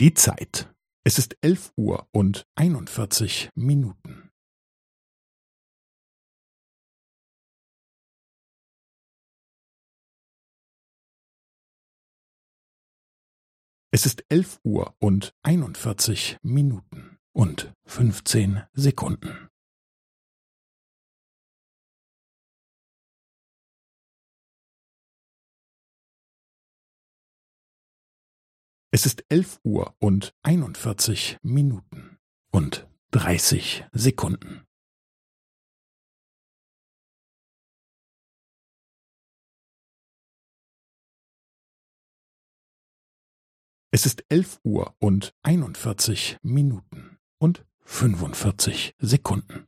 Die Zeit. Es ist elf Uhr und einundvierzig Minuten. Es ist elf Uhr und einundvierzig Minuten und fünfzehn Sekunden. Es ist elf Uhr und einundvierzig Minuten und dreißig Sekunden. Es ist elf Uhr und einundvierzig Minuten und fünfundvierzig Sekunden.